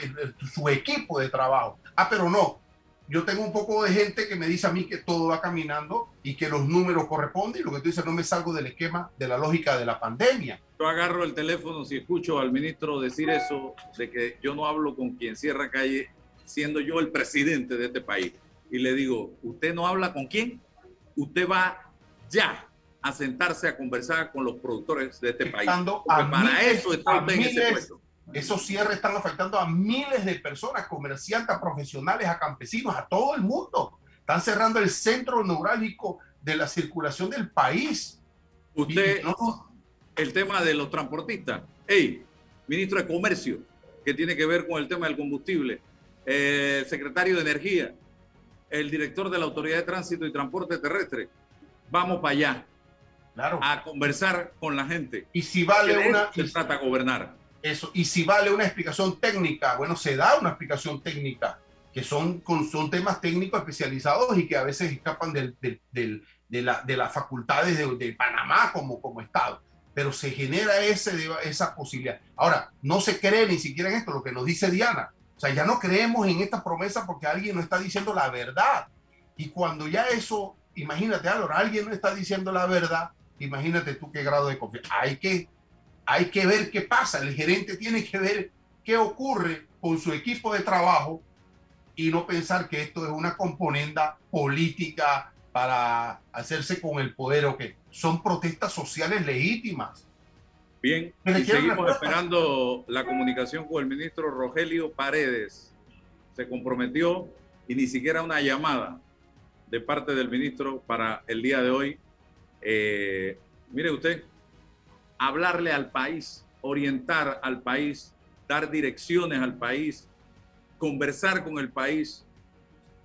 su equipo de trabajo. Ah, pero no, yo tengo un poco de gente que me dice a mí que todo va caminando y que los números corresponden y lo que tú dices, no me salgo del esquema de la lógica de la pandemia. Yo agarro el teléfono si escucho al ministro decir eso, de que yo no hablo con quien cierra calle, siendo yo el presidente de este país y le digo, ¿usted no habla con quién? Usted va ya a sentarse a conversar con los productores de este país. para eso está usted en ese puesto. Esos cierres están afectando a miles de personas, comerciantes, profesionales, a campesinos, a todo el mundo. Están cerrando el centro neurálgico de la circulación del país. Usted, el tema de los transportistas. Hey, ministro de Comercio, que tiene que ver con el tema del combustible. Eh, secretario de Energía, el director de la Autoridad de Tránsito y Transporte Terrestre. Vamos para allá. Claro. A conversar con la gente. Y si vale una. Se trata de gobernar. Eso. Y si vale una explicación técnica, bueno, se da una explicación técnica, que son, son temas técnicos especializados y que a veces escapan del, del, de, la, de, las facultades de, Panamá como, como Estado. Pero se genera ese, esa posibilidad. Ahora, no se cree ni siquiera en esto, lo que nos dice Diana o sea, ya no creemos en esta promesa porque alguien no está diciendo la verdad. Y cuando ya eso, imagínate, ahora alguien no está diciendo la verdad, imagínate tú qué grado de confianza. Hay que, hay que ver qué pasa. El gerente tiene que ver qué ocurre con su equipo de trabajo y no pensar que esto es una componenda política para hacerse con el poder o que son protestas sociales legítimas. Bien, y seguimos esperando la comunicación con el ministro Rogelio Paredes. Se comprometió y ni siquiera una llamada de parte del ministro para el día de hoy. Eh, mire usted, hablarle al país, orientar al país, dar direcciones al país, conversar con el país.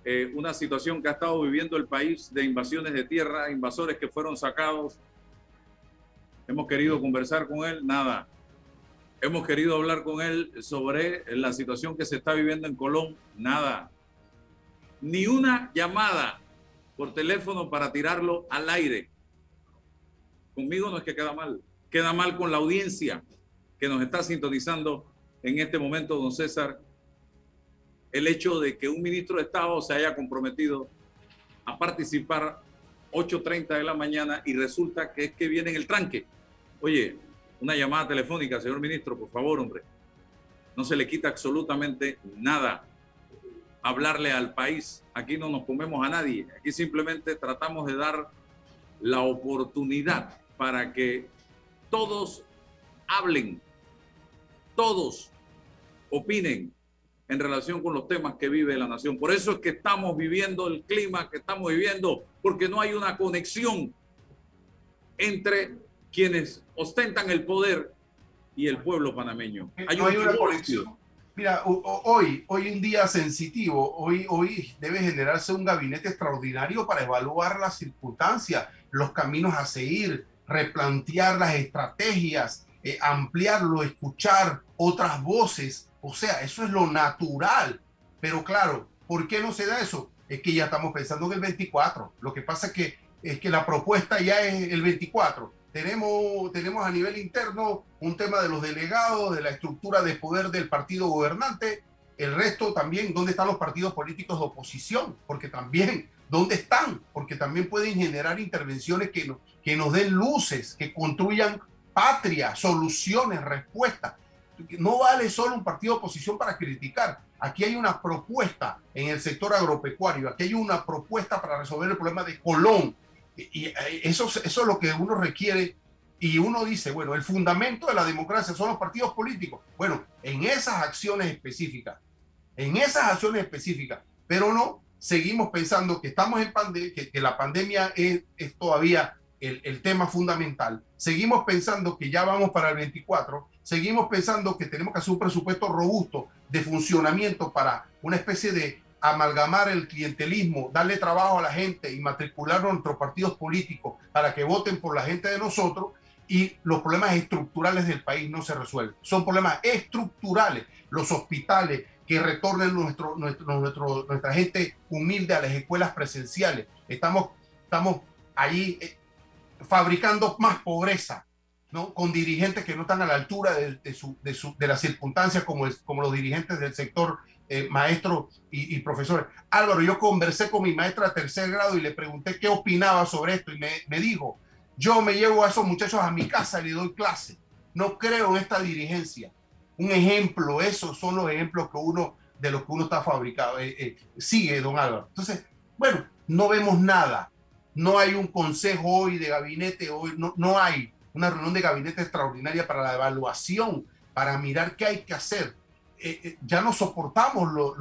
Eh, una situación que ha estado viviendo el país de invasiones de tierra, invasores que fueron sacados Hemos querido conversar con él, nada. Hemos querido hablar con él sobre la situación que se está viviendo en Colón, nada. Ni una llamada por teléfono para tirarlo al aire. Conmigo no es que queda mal, queda mal con la audiencia que nos está sintonizando en este momento, don César, el hecho de que un ministro de Estado se haya comprometido a participar 8.30 de la mañana y resulta que es que viene en el tranque. Oye, una llamada telefónica, señor ministro, por favor, hombre. No se le quita absolutamente nada hablarle al país. Aquí no nos comemos a nadie. Aquí simplemente tratamos de dar la oportunidad para que todos hablen, todos opinen en relación con los temas que vive la nación. Por eso es que estamos viviendo el clima que estamos viviendo, porque no hay una conexión entre quienes ostentan el poder y el pueblo panameño. Hay, una conexión. Mira, hoy, hoy un día sensitivo, hoy, hoy debe generarse un gabinete extraordinario para evaluar las circunstancias, los caminos a seguir, replantear las estrategias, eh, ampliarlo, escuchar otras voces. O sea, eso es lo natural. Pero claro, ¿por qué no se da eso? Es que ya estamos pensando en el 24. Lo que pasa es que, es que la propuesta ya es el 24. Tenemos, tenemos a nivel interno un tema de los delegados, de la estructura de poder del partido gobernante. El resto también, ¿dónde están los partidos políticos de oposición? Porque también, ¿dónde están? Porque también pueden generar intervenciones que, que nos den luces, que construyan patria, soluciones, respuestas. No vale solo un partido de oposición para criticar. Aquí hay una propuesta en el sector agropecuario, aquí hay una propuesta para resolver el problema de Colón. Y eso, eso es lo que uno requiere. Y uno dice, bueno, el fundamento de la democracia son los partidos políticos. Bueno, en esas acciones específicas, en esas acciones específicas, pero no seguimos pensando que estamos en pandemia, que, que, la pandemia es, todavía el, tema fundamental. Seguimos pensando que ya vamos para el 24, seguimos pensando que tenemos que hacer un presupuesto robusto de funcionamiento para una especie de amalgamar el clientelismo, darle trabajo a la gente y matricular a nuestros partidos políticos para que voten por la gente de nosotros y los problemas estructurales del país no se resuelven. Son problemas estructurales. Los hospitales, que retornen nuestro, nuestro, nuestro, nuestra gente humilde a las escuelas presenciales. Estamos, estamos allí eh, fabricando más pobreza, ¿no? Con dirigentes que no están a la altura de, de, su, de, su, de las circunstancias como, es, como los dirigentes del sector eh, maestro y, y, profesores. Álvaro, yo conversé con mi maestra de tercer grado y le pregunté qué opinaba sobre esto y me, me dijo, yo me llevo a esos muchachos a mi casa y le doy clase. No creo en esta dirigencia. Un ejemplo, esos son los ejemplos que uno, de los que uno está fabricado, eh, eh, sigue, don Álvaro. Entonces, bueno, no vemos nada no hay un consejo hoy de gabinete, hoy no, no hay una reunión de gabinete extraordinaria para la evaluación, para mirar qué hay que hacer. Eh, ya no soportamos lo,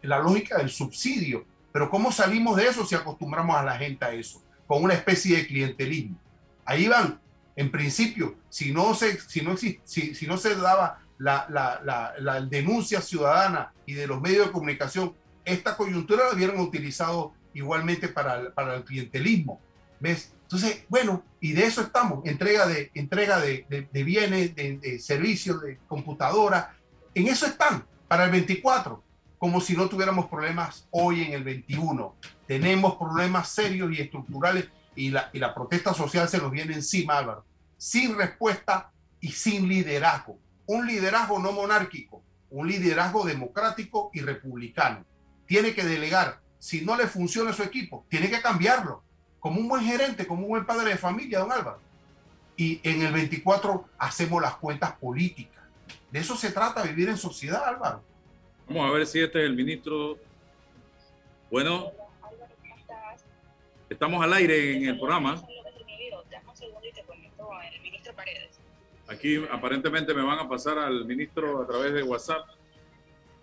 la lógica del subsidio, pero ¿cómo salimos de eso si acostumbramos a la gente a eso? Con una especie de clientelismo. Ahí van, en principio, si no se, si no, si, si no se daba la, denuncia ciudadana y de los medios de comunicación, esta coyuntura la hubieran utilizado igualmente para el, para el clientelismo. ¿Ves? Entonces, bueno, y de eso estamos, entrega de, entrega de, de, bienes, de, servicios, de computadora, en eso están, para el 24, como si no tuviéramos problemas hoy en el 21. Tenemos problemas serios y estructurales y la, y la protesta social se nos viene encima, Álvaro, sin respuesta y sin liderazgo. Un liderazgo no monárquico, un liderazgo democrático y republicano. Tiene que delegar si no le funciona su equipo, tiene que cambiarlo. Como un buen gerente, como un buen padre de familia, don Álvaro. Y en el 24 hacemos las cuentas políticas. De eso se trata vivir en sociedad, Álvaro. Vamos a ver si este es el ministro. Bueno, estamos al aire en el programa. Aquí aparentemente me van a pasar al ministro a través de WhatsApp.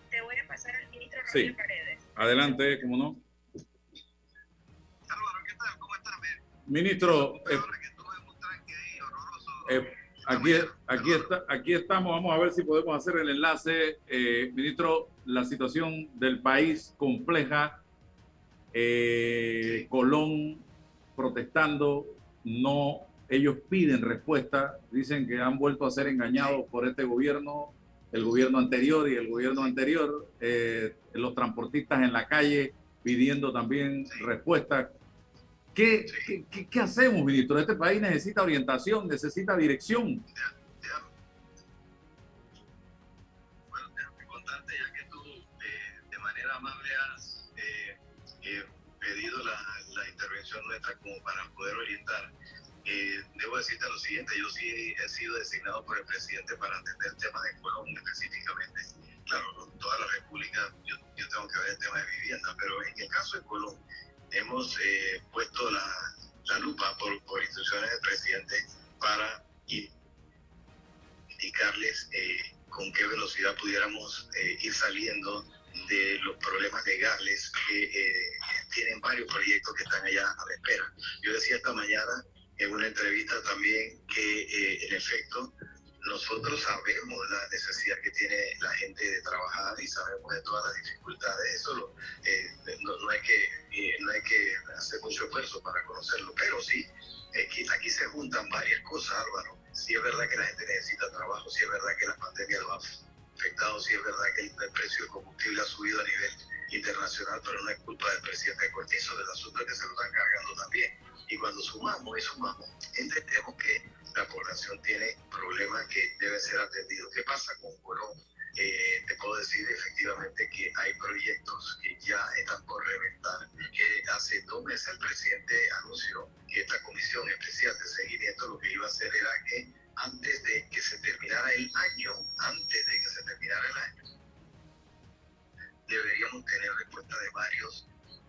Te voy a pasar al ministro sí. Paredes. Adelante, ¿cómo no? Ministro, eh, eh, aquí, aquí, está, aquí estamos, vamos a ver si podemos hacer el enlace. Eh, ministro, la situación del país compleja, eh, Colón protestando, no, ellos piden respuesta, dicen que han vuelto a ser engañados por este gobierno, el gobierno anterior y el gobierno anterior, eh, los transportistas en la calle pidiendo también respuesta. ¿Qué, hacemos, ministro? Este país necesita orientación, necesita dirección. pedido la, intervención nuestra como para poder orientar. Eh, debo decirte lo siguiente, yo sí he sido designado por el presidente para atender el tema de Colombia específicamente. Claro, toda la República yo, yo, tengo que ver el tema de vivienda, pero en el caso de Colombia hemos eh, puesto la, la, lupa por, por instrucciones del presidente para indicarles eh, con qué velocidad pudiéramos eh, ir saliendo de los problemas legales que eh, tienen varios proyectos que están allá a la espera. Yo decía esta mañana en una entrevista también que eh, en efecto nosotros sabemos la necesidad que tiene la gente de trabajar y sabemos de todas las dificultades. Eso eh, no, no, hay que, eh, no hay que hacer mucho esfuerzo para conocerlo, pero sí, aquí, aquí se juntan varias cosas, Álvaro. Sí es verdad que la gente necesita trabajo, sí es verdad que la pandemia lo ha afectado, sí es verdad que el, precio del combustible ha subido a nivel internacional, pero no es culpa del presidente de Cortizo, del asunto que se lo están cargando también. Y cuando sumamos y sumamos, entendemos que la población tiene problemas que deben ser atendidos. ¿Qué pasa con Colombia? Eh, te puedo decir efectivamente que hay proyectos que ya están por reventar. Que hace dos meses el presidente anunció que esta comisión especial de seguimiento lo que iba a hacer era que antes de que se terminara el año, antes de que se terminara el año, deberíamos tener respuesta de varios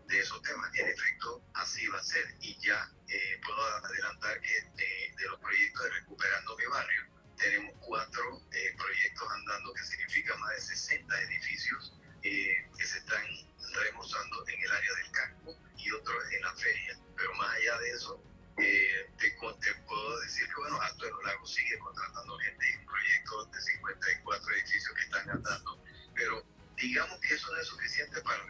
de esos temas. En efecto, así va a ser. Y ya eh, puedo adelantar que de, de, los proyectos de Recuperando mi Barrio, tenemos cuatro eh, proyectos andando, que significa más de 60 edificios eh, que se están remozando en el área del campo y otros en la feria. Pero más allá de eso, te, te, puedo decir que, bueno, Alto de los Lagos sigue contratando gente y un proyecto de 54 edificios que están andando. Pero digamos que eso no es suficiente para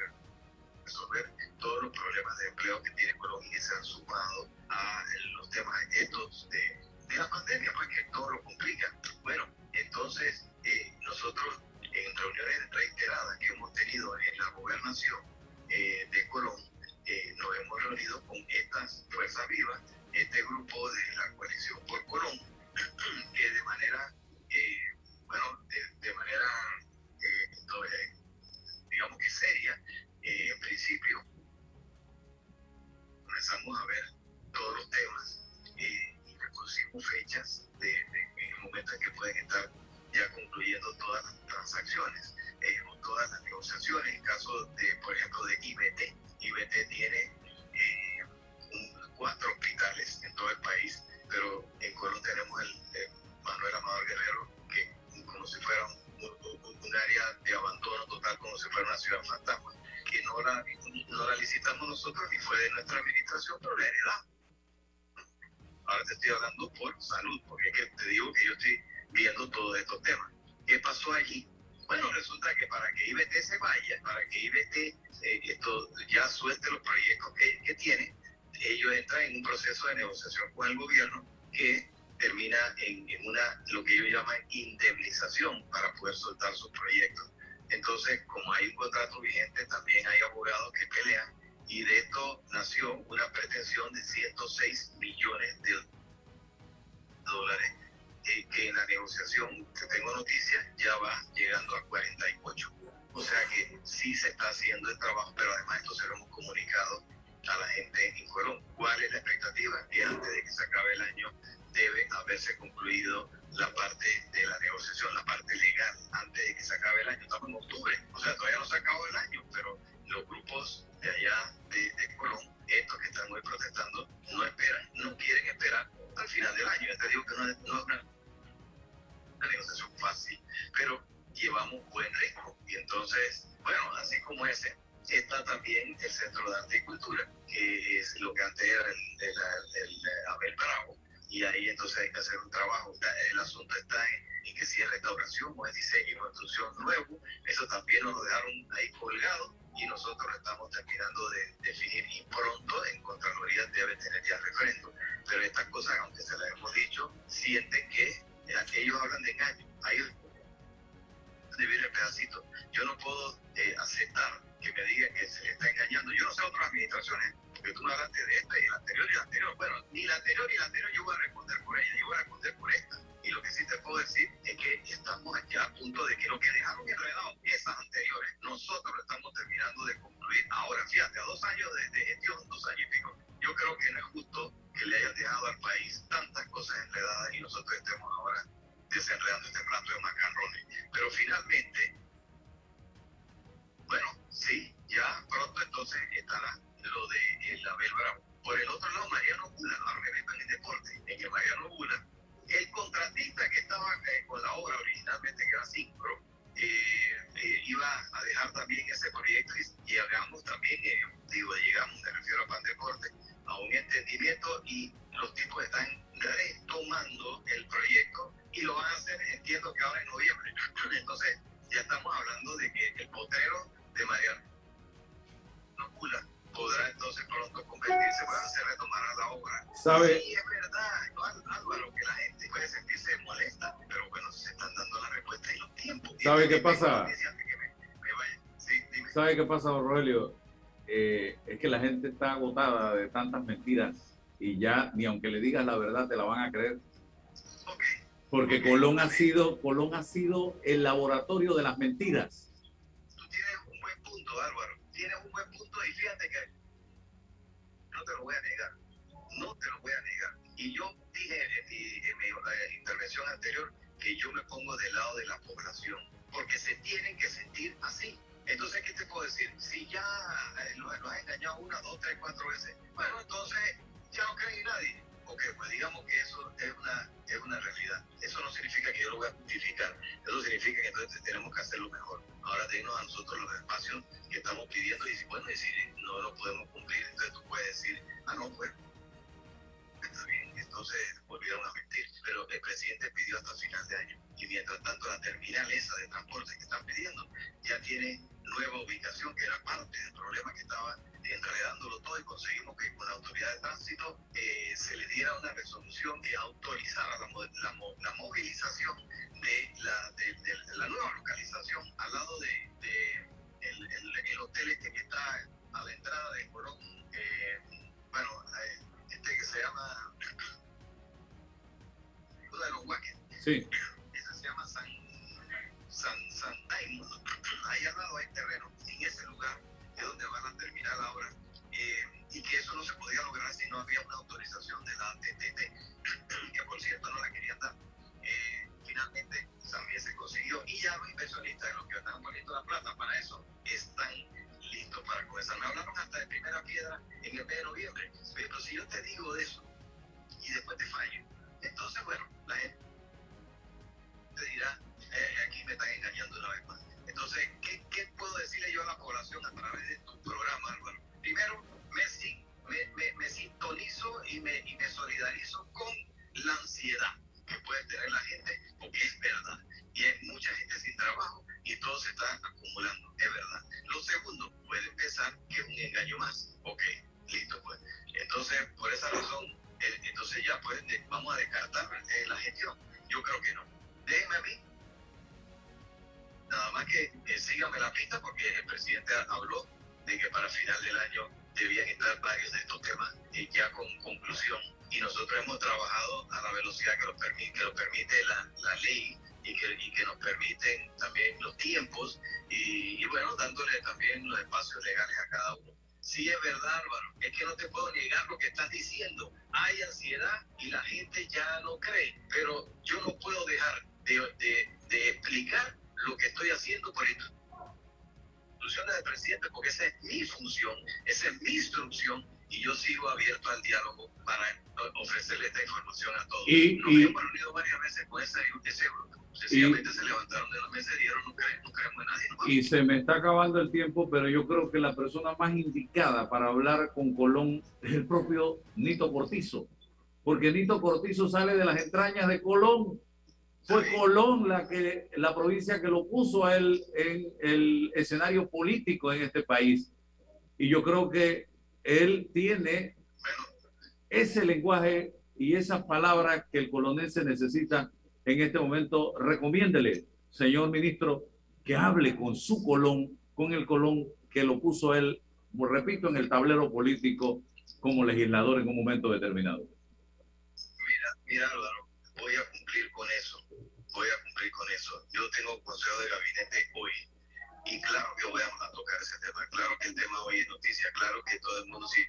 resolver todos los problemas de empleo que tiene Colombia y se han sumado a los temas estos de, de la pandemia, pues que todo lo complica. Bueno, entonces eh, nosotros en reuniones reiteradas que hemos tenido en la gobernación eh, de Colombia, eh, nos hemos reunido con estas fuerzas vivas, este grupo de la coalición por Colombia, que de manera, bueno, de, manera, entonces, digamos que seria, en principio comenzamos a ver todos los temas eh, y pusimos fechas de, de, en el momento en que pueden estar ya concluyendo todas las transacciones eh, o todas las negociaciones. En caso de, por ejemplo, de IBT, IBT tiene dime. ¿Sabe qué pasa, Aurelio? Eh, es que la gente está agotada de tantas mentiras y ya ni aunque le digas la verdad te la van a creer. Porque Colón ha sido, Colón ha sido el laboratorio de las mentiras. un buen punto, Álvaro. Tienes un buen punto y fíjate que no te lo voy a negar. No te lo voy a negar. Y yo dije en mi, en mi, eh, intervención anterior que yo me pongo del lado de la población, porque se tienen que sentir así. Entonces, ¿qué te puedo decir? Si ya eh, lo, has engañado una, dos, tres, cuatro veces, bueno, entonces ya no cree nadie. Ok, pues digamos que eso es una, es una realidad. Eso no significa que yo lo voy a justificar. Eso significa que entonces tenemos que hacerlo mejor. Ahora denos a nosotros los espacios que estamos pidiendo y si, bueno, y si no lo podemos cumplir, entonces tú puedes decir, ah, no, pues está bien, entonces volvieron a mentir. Pero el presidente pidió hasta final de año. Y mientras tanto la terminal esa de transporte que están pidiendo ya tiene nueva ubicación que era parte del problema que estaba enredándolo todo y conseguimos que con la autoridad de tránsito eh, se le diera una resolución que autorizara la, la la movilización de la, de, de la nueva localización al lado de, el, el- el hotel este que está a la entrada de Colón, eh, bueno, eh, este que se llama de los Huaques, Sí. ese se llama San, San, San Diamond. Ahí al lado hay terreno, en ese lugar es donde van a terminar la obra. Eh, y que eso no se podía lograr si no había una autorización de la TTT, que por cierto no la querían dar. Eh, finalmente también se consiguió y ya los inversionistas de los que están poniendo la plata para eso están listos para comenzar. Me hablaron hasta de primera piedra en el mes de noviembre. Pero si yo te digo de eso y después te fallo, entonces bueno, la gente te dirá, eh, aquí me están engañando una vez más. Entonces, ¿qué, qué puedo decirle yo a la población a través de tu programa, Álvaro? Primero, me, me, me, me sintonizo y me, y me solidarizo con la ansiedad que puede tener la gente, porque es verdad. Y hay mucha gente sin trabajo y todo se está acumulando, es verdad. Lo segundo, puede pensar que es un engaño más. Ok, listo pues. Entonces, por esa razón, entonces ya pues vamos a descartar eh, la gestión. Yo creo que no. Déjenme a mí. Nada más que eh, síganme la pista porque el presidente habló de que para final del año debían estar varios de estos temas eh, ya con conclusión. Y nosotros hemos trabajado a la velocidad que lo permite, la, ley y que, nos permiten también los tiempos y bueno, dándole también los espacios legales a cada uno. Sí es verdad, Álvaro, es que no te puedo negar lo que estás diciendo. Hay ansiedad y la gente ya no cree, pero yo no puedo dejar de, de- de explicar lo que estoy haciendo por instrucciones del presidente, porque esa es mi función, esa es mi instrucción y yo sigo abierto al diálogo para ofrecerle esta información a todos. Y- Nos y- hemos reunido varias veces con ese, ese grupo. Sencillamente se levantaron de la mesa y dijeron no, cre- no creemos en nadie. vamos". Y se me está acabando el tiempo, pero yo creo que la persona más indicada para hablar con Colón es el propio Nito Cortizo. Porque Nito Cortizo sale de las entrañas de Colón. Fue Colón la, que, la provincia que lo puso a él en el escenario político en este país. Y yo creo que él tiene ese lenguaje y esas palabras que el colonense necesita en este momento. Recomiéndele, señor ministro, que hable con su Colón, con el Colón que lo puso él, repito, en el tablero político como legislador en un momento determinado. Mira, mira Álvaro, voy a cumplir con eso, voy a cumplir con eso. Yo tengo consejo de gabinete hoy y claro que voy a tocar ese tema, claro que el tema hoy es noticia, claro que todo el mundo sí.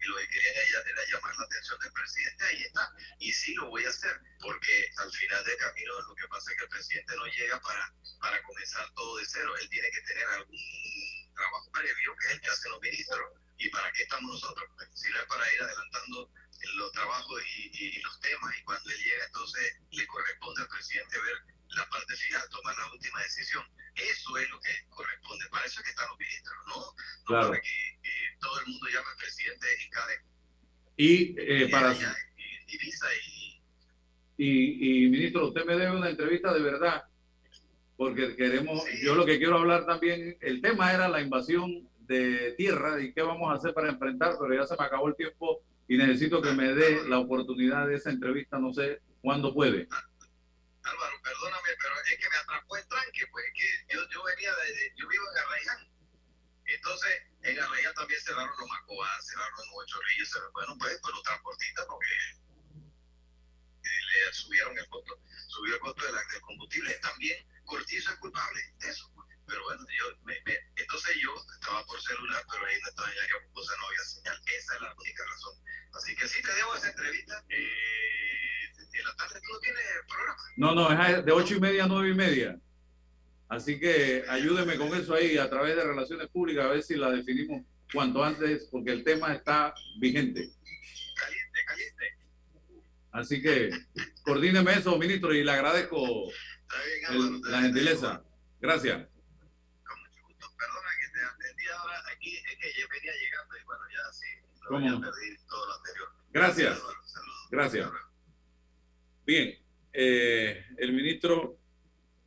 Y lo que quería ella era llamar la atención del presidente, ahí está. Y sí lo voy a hacer, porque al final del camino lo que pasa es que el presidente no llega para, para comenzar todo de cero. Él tiene que tener algún trabajo previo que es el que hacen los ministros. ¿Y para qué estamos nosotros? Pues, Sirve para ir adelantando los trabajos y, y, y los temas y cuando él llega entonces le corresponde al presidente ver la parte final, tomar la última decisión. Eso es lo que corresponde. Para eso es que están los ministros, ¿no? no claro. para que todo el mundo llame al presidente y cada y eh, para y, y, y, y, ministro, usted me debe una entrevista de verdad, porque queremos, yo lo que quiero hablar también, el tema era la invasión de tierra y qué vamos a hacer para enfrentar, pero ya se me acabó el tiempo y necesito que me dé la oportunidad de esa entrevista, no sé cuándo puede. Álvaro, perdóname, es que me atrapó el tranque, pues que yo, yo venía de, yo vivo en Arraiján, entonces en Arraiján también cerraron los Macobas, cerraron los Ocho Ríos, bueno, pues, pues los transportistas porque le subieron el costo, subió el costo del combustible, también Cortizo es culpable de eso. Pero bueno, yo me, me, entonces yo estaba por celular, pero ahí no estaba en cosa, no había señal. Esa es la única razón. Así que sí te debo esa entrevista. Eh, en la tarde tú no tienes programa. No, no, es de ocho y media a nueve y media. Así que ayúdeme con eso ahí a través de relaciones públicas, a ver si la definimos cuanto antes, porque el tema está vigente. Caliente, caliente. Así que coordíneme eso, ministro, y le agradezco el, la gentileza. Gracias. Con mucho gusto. Perdona que te atendí ahora aquí, es que yo venía llegando y bueno, ya sí, perdí todo lo anterior. Gracias. Gracias. Bien, eh, el ministro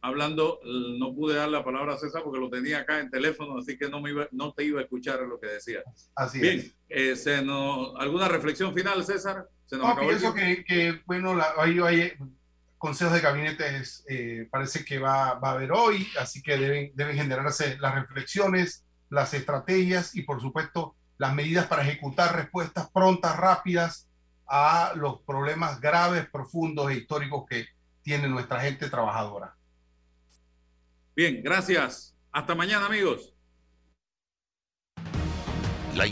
hablando, no pude dar la palabra a César porque lo tenía acá en teléfono, así que no, me iba, no te iba a escuchar lo que decía. Así Bien, es. eh, se nos, ¿alguna reflexión final, César? Se nos No, acabó pienso que, que, bueno, la, hay, hay consejos de gabinete, eh, parece que va, va a haber hoy, así que deben, deben generarse las reflexiones, las estrategias y, por supuesto, las medidas para ejecutar respuestas prontas, rápidas a los problemas graves, profundos e históricos que tiene nuestra gente trabajadora. Bien, gracias. Hasta mañana, amigos. La